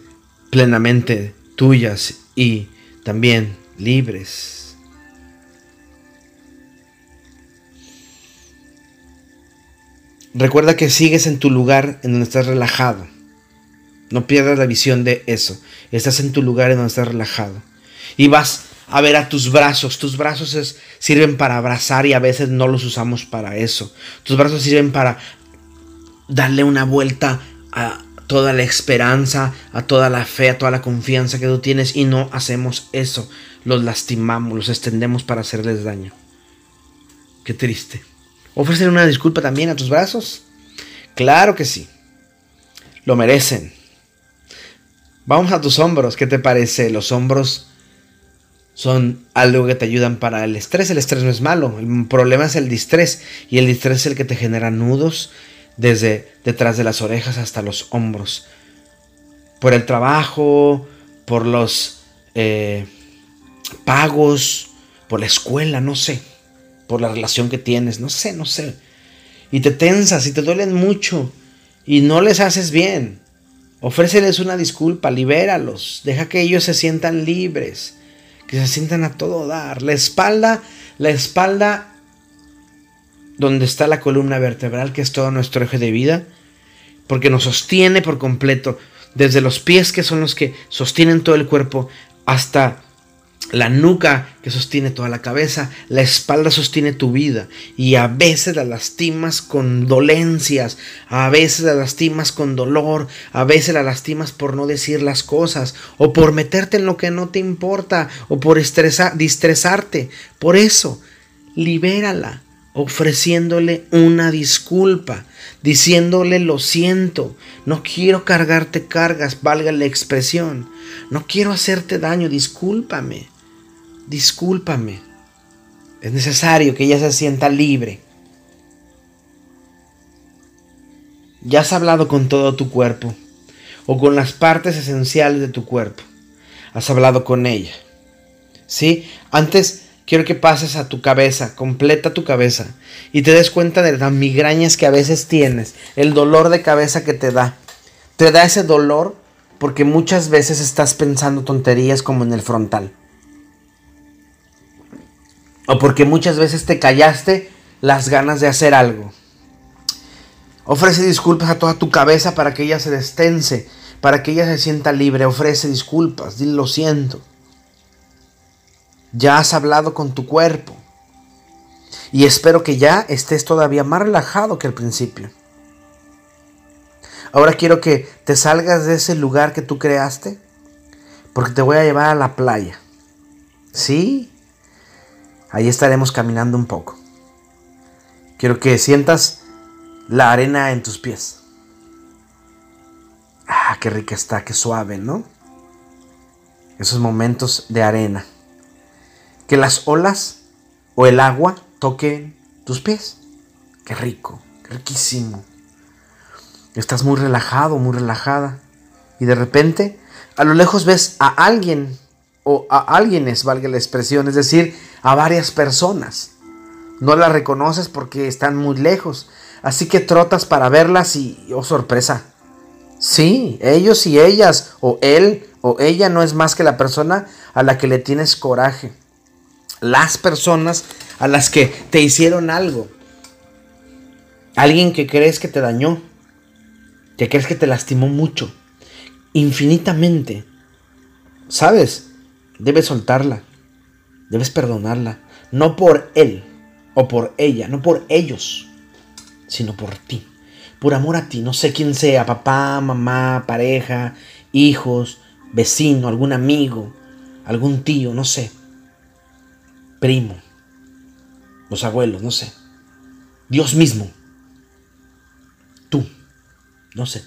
plenamente tuyas y también libres. Recuerda que sigues en tu lugar en donde estás relajado. No pierdas la visión de eso. Estás en tu lugar en donde estás relajado. Y vas a ver a tus brazos. Tus brazos sirven para abrazar y a veces no los usamos para eso. Tus brazos sirven para darle una vuelta a toda la esperanza, a toda la fe, a toda la confianza que tú tienes y no hacemos eso. Los lastimamos, los extendemos para hacerles daño. Qué triste. ¿Ofrecer una disculpa también a tus brazos? Claro que sí. Lo merecen. Vamos a tus hombros, ¿qué te parece? Los hombros son algo que te ayudan para el estrés. El estrés no es malo, el problema es el distrés y el distrés es el que te genera nudos desde detrás de las orejas hasta los hombros. Por el trabajo, por los eh, pagos, por la escuela, no sé, por la relación que tienes, no sé, no sé. Y te tensas y te duelen mucho y no les haces bien. Ofréceles una disculpa, libéralos, deja que ellos se sientan libres, que se sientan a todo dar. La espalda, la espalda donde está la columna vertebral, que es todo nuestro eje de vida, porque nos sostiene por completo, desde los pies que son los que sostienen todo el cuerpo, hasta la nuca que sostiene toda la cabeza, la espalda sostiene tu vida y a veces la lastimas con dolencias, a veces la lastimas con dolor, a veces la lastimas por no decir las cosas o por meterte en lo que no te importa o por estresar, distresarte. Por eso, libérala, ofreciéndole una disculpa, diciéndole lo siento, no quiero cargarte cargas, valga la expresión, no quiero hacerte daño, discúlpame, discúlpame. Es necesario que ella se sienta libre. Ya has hablado con todo tu cuerpo o con las partes esenciales de tu cuerpo. Has hablado con ella. ¿Sí? Antes quiero que pases a tu cabeza, completa tu cabeza y te des cuenta de las migrañas que a veces tienes, el dolor de cabeza que te da. Te da ese dolor porque muchas veces estás pensando tonterías como en el frontal. O porque muchas veces te callaste las ganas de hacer algo. Ofrece disculpas a toda tu cabeza para que ella se destense, para que ella se sienta libre. Ofrece disculpas, dile lo siento. Ya has hablado con tu cuerpo. Y espero que ya estés todavía más relajado que al principio. Ahora quiero que te salgas de ese lugar que tú creaste, porque te voy a llevar a la playa. ¿Sí? Ahí estaremos caminando un poco. Quiero que sientas la arena en tus pies. Ah, qué rica está, qué suave, ¿no? Esos momentos de arena. Que las olas o el agua toquen tus pies. Qué rico, riquísimo. Estás muy relajado, muy relajada. Y de repente, a lo lejos ves a alguien o a alguienes, valga la expresión, es decir, a varias personas. No las reconoces porque están muy lejos, así que trotas para verlas y, oh sorpresa, sí, ellos y ellas, o él o ella no es más que la persona a la que le tienes coraje. Las personas a las que te hicieron algo. Alguien que crees que te dañó, que crees que te lastimó mucho, infinitamente. ¿Sabes? Debes soltarla. Debes perdonarla. No por él o por ella, no por ellos, sino por ti. Por amor a ti, no sé quién sea, papá, mamá, pareja, hijos, vecino, algún amigo, algún tío, no sé. Primo, los abuelos, no sé. Dios mismo. Tú, no sé.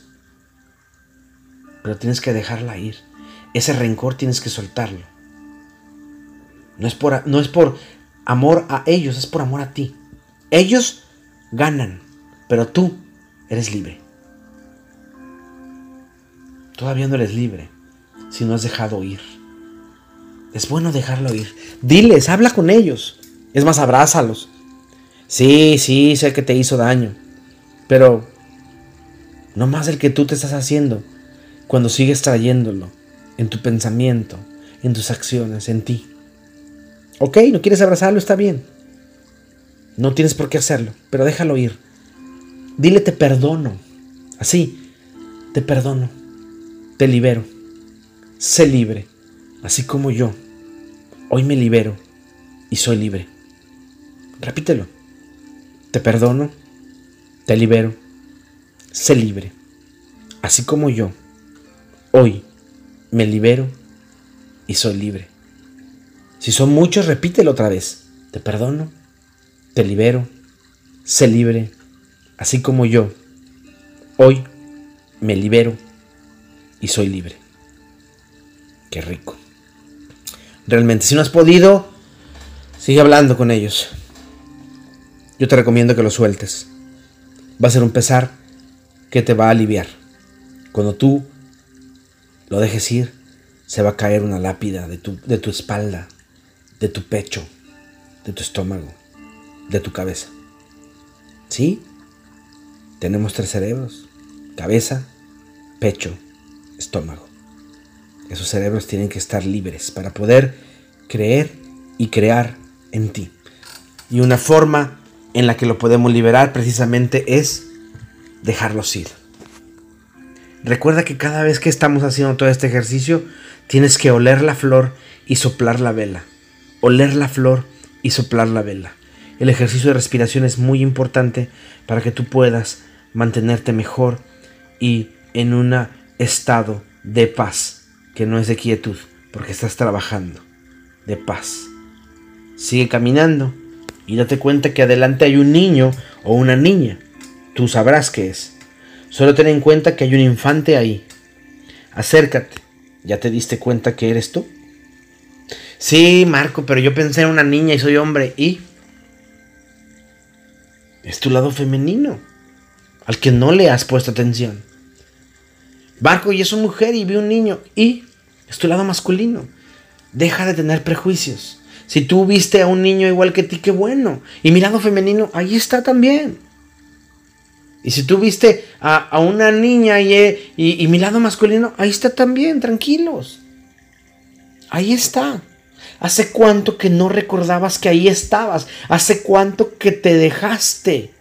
Pero tienes que dejarla ir. Ese rencor tienes que soltarlo. No es, por, no es por amor a ellos, es por amor a ti. Ellos ganan, pero tú eres libre. Todavía no eres libre si no has dejado ir. Es bueno dejarlo ir. Diles, habla con ellos. Es más, abrázalos. Sí, sí, sé que te hizo daño. Pero no más el que tú te estás haciendo cuando sigues trayéndolo en tu pensamiento, en tus acciones, en ti. Ok, no quieres abrazarlo, está bien. No tienes por qué hacerlo, pero déjalo ir. Dile te perdono. Así, te perdono. Te libero. Sé libre, así como yo. Hoy me libero y soy libre. Repítelo. Te perdono, te libero, sé libre, así como yo. Hoy me libero y soy libre. Si son muchos, repítelo otra vez. Te perdono, te libero, sé libre, así como yo. Hoy me libero y soy libre. Qué rico. Realmente, si no has podido, sigue hablando con ellos. Yo te recomiendo que lo sueltes. Va a ser un pesar que te va a aliviar. Cuando tú lo dejes ir, se va a caer una lápida de tu, de tu espalda, de tu pecho, de tu estómago, de tu cabeza. ¿Sí? Tenemos tres cerebros, cabeza, pecho, estómago. Esos cerebros tienen que estar libres para poder creer y crear en ti. Y una forma en la que lo podemos liberar precisamente es dejarlos ir. Recuerda que cada vez que estamos haciendo todo este ejercicio, tienes que oler la flor y soplar la vela oler la flor y soplar la vela. El ejercicio de respiración es muy importante para que tú puedas mantenerte mejor y en un estado de paz, que no es de quietud, porque estás trabajando, de paz. Sigue caminando y date cuenta que adelante hay un niño o una niña. Tú sabrás qué es. Solo ten en cuenta que hay un infante ahí. Acércate. ¿Ya te diste cuenta que eres tú? Sí, Marco, pero yo pensé en una niña y soy hombre. ¿Y? Es tu lado femenino, al que no le has puesto atención. Marco, y es una mujer y vi un niño. ¿Y? Es tu lado masculino. Deja de tener prejuicios. Si tú viste a un niño igual que ti, qué bueno. Y mi lado femenino, ahí está también. Y si tú viste a, una niña y, y, mi lado masculino, ahí está también, tranquilos. Ahí está. ¿Hace cuánto que no recordabas que ahí estabas? ¿Hace cuánto que te dejaste?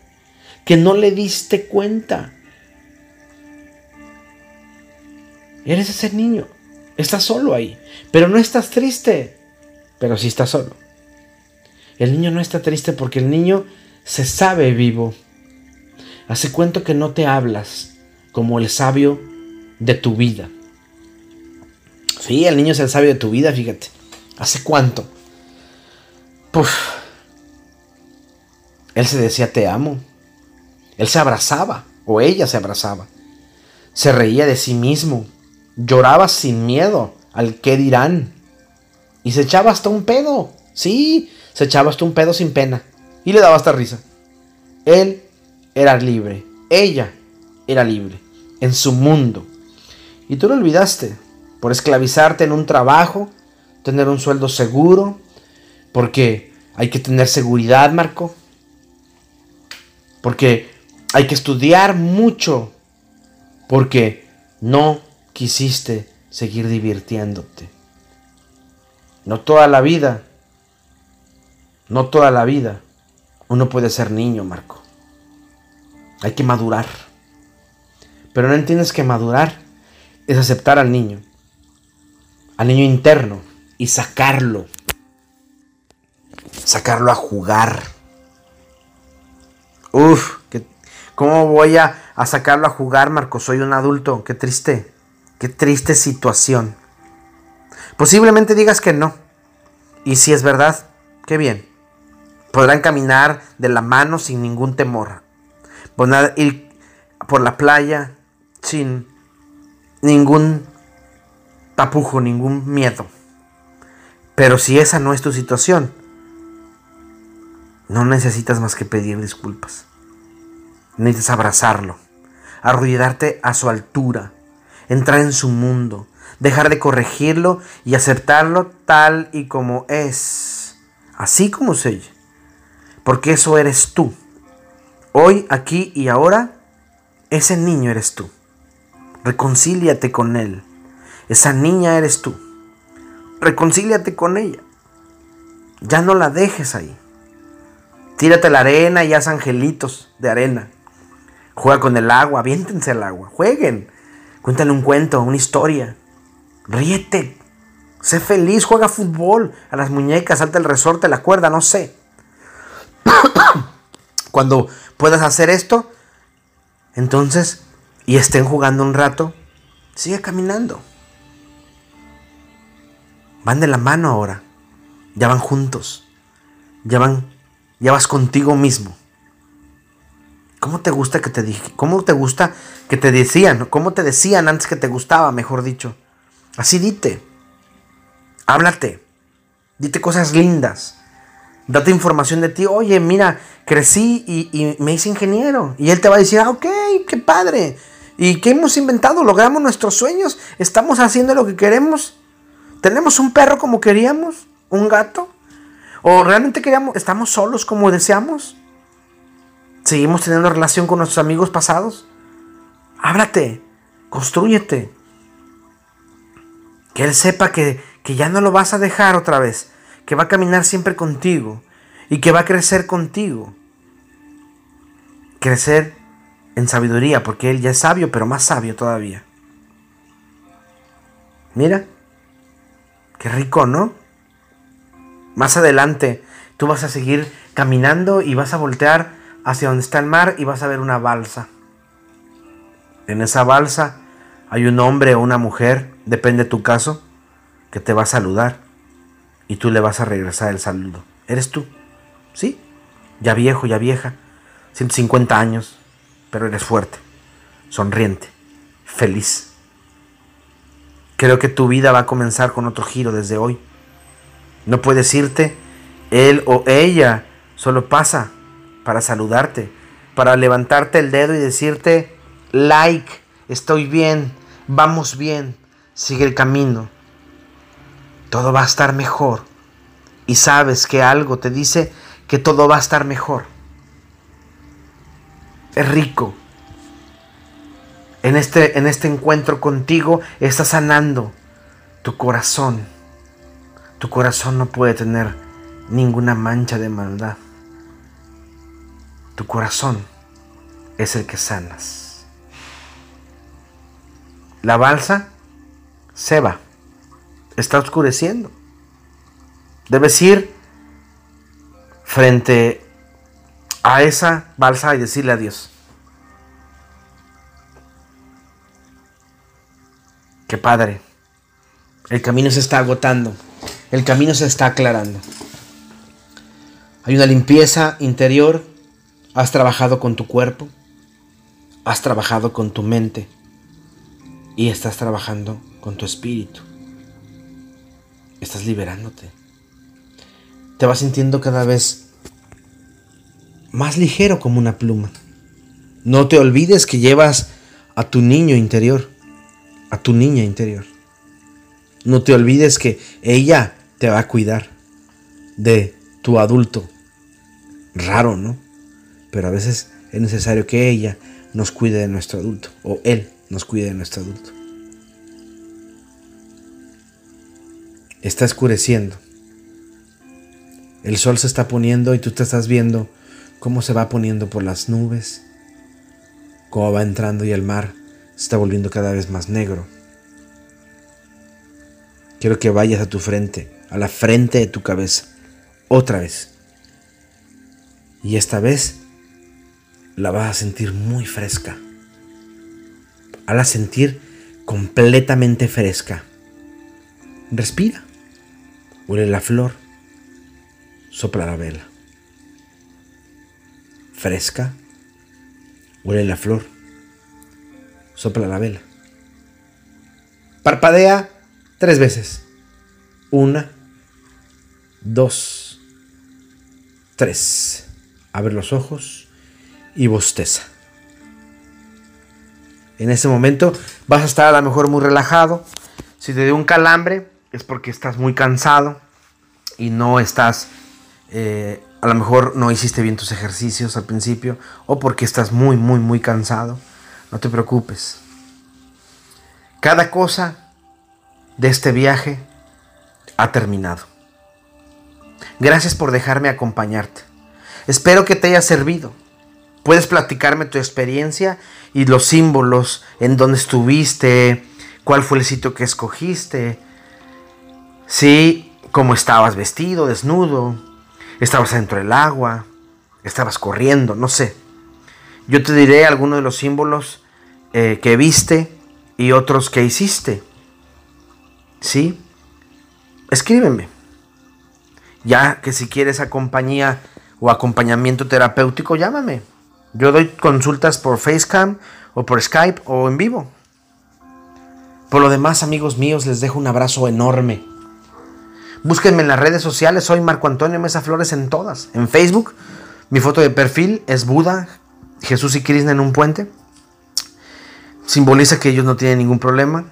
Que no le diste cuenta. Eres ese niño. Estás solo ahí. Pero no estás triste. Pero sí estás solo. El niño no está triste porque el niño se sabe vivo. Hace cuento que no te hablas como el sabio de tu vida. Sí, el niño es el sabio de tu vida, fíjate. ¿Hace cuánto? Puf. Él se decía te amo. Él se abrazaba, o ella se abrazaba. Se reía de sí mismo. Lloraba sin miedo al qué dirán. Y se echaba hasta un pedo. Sí, se echaba hasta un pedo sin pena. Y le daba hasta risa. Él era libre. Ella era libre. En su mundo. Y tú lo olvidaste. Por esclavizarte en un trabajo. Tener un sueldo seguro. Porque hay que tener seguridad, Marco. Porque hay que estudiar mucho. Porque no quisiste seguir divirtiéndote. No toda la vida. No toda la vida. Uno puede ser niño, Marco. Hay que madurar. Pero no entiendes que madurar es aceptar al niño, al niño interno y sacarlo. Sacarlo a jugar. Uf, ¿cómo voy a, a sacarlo a jugar, Marco? Soy un adulto. Qué triste. Qué triste situación. Posiblemente digas que no. Y si es verdad, qué bien. Podrán caminar de la mano sin ningún temor ir por la playa sin ningún tapujo, ningún miedo. Pero si esa no es tu situación, no necesitas más que pedir disculpas. Necesitas abrazarlo, arrodillarte a su altura, entrar en su mundo, dejar de corregirlo y aceptarlo tal y como es, así como es ella. Porque eso eres tú. Hoy, aquí y ahora, ese niño eres tú. Reconcíliate con él. Esa niña eres tú. Reconcíliate con ella. Ya no la dejes ahí. Tírate la arena y haz angelitos de arena. Juega con el agua, aviéntense al agua, jueguen. Cuéntale un cuento, una historia. Ríete. Sé feliz, juega fútbol. A las muñecas, salta el resorte, la cuerda, no sé. [COUGHS] Cuando puedas hacer esto, entonces, y estén jugando un rato, sigue caminando. Van de la mano ahora. Ya van juntos. Ya van, ya vas contigo mismo. ¿Cómo te gusta que te dije? ¿Cómo te gusta que te decían? ¿Cómo te decían antes que te gustaba, mejor dicho? Así dite. Háblate. Dite cosas lindas date información de ti, oye, mira, crecí y, me hice ingeniero. Y él te va a decir, ah, ok, qué padre. ¿Y qué hemos inventado? ¿Logramos nuestros sueños? ¿Estamos haciendo lo que queremos? ¿Tenemos un perro como queríamos? ¿Un gato? ¿O realmente queríamos, estamos solos como deseamos? ¿Seguimos teniendo relación con nuestros amigos pasados? Ábrate, construyete. Que él sepa que, que ya no lo vas a dejar otra vez que va a caminar siempre contigo y que va a crecer contigo. Crecer en sabiduría, porque Él ya es sabio, pero más sabio todavía. Mira, qué rico, ¿no? Más adelante tú vas a seguir caminando y vas a voltear hacia donde está el mar y vas a ver una balsa. En esa balsa hay un hombre o una mujer, depende de tu caso, que te va a saludar y tú le vas a regresar el saludo. ¿Eres tú? ¿Sí? ya viejo, ya vieja, 150 años, pero eres fuerte, sonriente, feliz. Creo que tu vida va a comenzar con otro giro desde hoy. No puedes irte, él o ella solo pasa para saludarte, para levantarte el dedo y decirte, like, estoy bien, vamos bien, sigue el camino. Todo va a estar mejor. Y sabes que algo te dice que todo va a estar mejor. Es rico. En este, en este encuentro contigo está sanando tu corazón. Tu corazón no puede tener ninguna mancha de maldad. Tu corazón es el que sanas. La balsa se va. Está oscureciendo. Debes ir frente a esa balsa y decirle adiós. Qué padre. El camino se está agotando. El camino se está aclarando. Hay una limpieza interior. Has trabajado con tu cuerpo. Has trabajado con tu mente. Y estás trabajando con tu espíritu. Estás liberándote. Te vas sintiendo cada vez más ligero como una pluma. No te olvides que llevas a tu niño interior, a tu niña interior. No te olvides que ella te va a cuidar de tu adulto. Raro, ¿no? Pero a veces es necesario que ella nos cuide de nuestro adulto o él nos cuide de nuestro adulto. Está escureciendo. El sol se está poniendo y tú te estás viendo cómo se va poniendo por las nubes, cómo va entrando y el mar se está volviendo cada vez más negro. Quiero que vayas a tu frente, a la frente de tu cabeza, otra vez. Y esta vez la vas a sentir muy fresca. A la sentir completamente fresca. Respira. Huele la flor. Sopla la vela fresca, huele la flor, sopla la vela. Parpadea tres veces. Una, dos, tres. Abre los ojos y bosteza. En ese momento vas a estar a lo mejor muy relajado. Si te dio un calambre es porque estás muy cansado y no estás eh, a lo mejor no hiciste bien tus ejercicios al principio o porque estás muy, muy, muy cansado. No te preocupes. Cada cosa de este viaje ha terminado. Gracias por dejarme acompañarte. Espero que te haya servido. Puedes platicarme tu experiencia y los símbolos en donde estuviste, cuál fue el sitio que escogiste, sí, cómo estabas vestido, desnudo, estabas dentro del agua, estabas corriendo, no sé. Yo te diré algunos de los símbolos eh, que viste y otros que hiciste. ¿Sí? Escríbeme. Ya que si quieres compañía o acompañamiento terapéutico, llámame. Yo doy consultas por Facecam o por Skype o en vivo. Por lo demás, amigos míos, les dejo un abrazo enorme. Búsquenme en las redes sociales, soy Marco Antonio Mesa Flores en todas. En Facebook, mi foto de perfil es Buda, Jesús y Krishna en un puente. Simboliza que ellos no tienen ningún problema.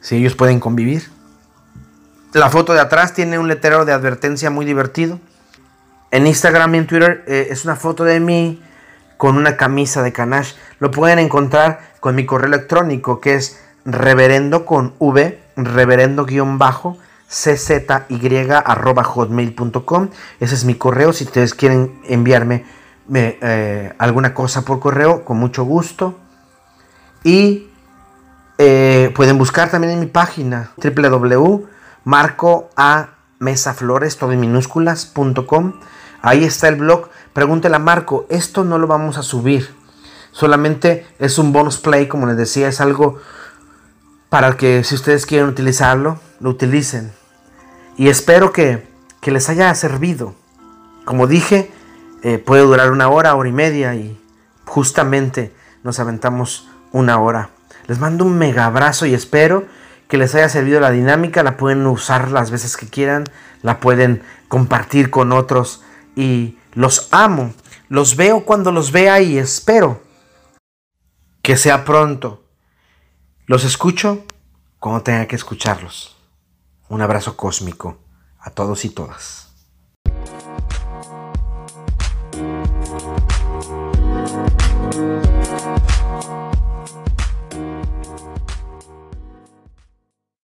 Si ellos pueden convivir. La foto de atrás tiene un letrero de advertencia muy divertido. En Instagram y en Twitter eh, es una foto de mí con una camisa de canache. Lo pueden encontrar con mi correo electrónico que es reverendo con v, reverendo guion bajo czy.hotmail.com. Ese es mi correo. Si ustedes quieren enviarme eh, alguna cosa por correo, con mucho gusto. Y eh, pueden buscar también en mi página www.marcoamesaflores. Ahí está el blog. Pregúntele a Marco, esto no lo vamos a subir. Solamente es un bonus play, como les decía, es algo para que si ustedes quieren utilizarlo, lo utilicen. Y espero que, les haya servido. Como dije, eh, puede durar una hora, hora y media y justamente nos aventamos una hora. Les mando un mega abrazo y espero que les haya servido la dinámica. La pueden usar las veces que quieran, la pueden compartir con otros y los amo. Los veo cuando los vea y espero que sea pronto. Los escucho cuando tenga que escucharlos. Un abrazo cósmico a todos y todas.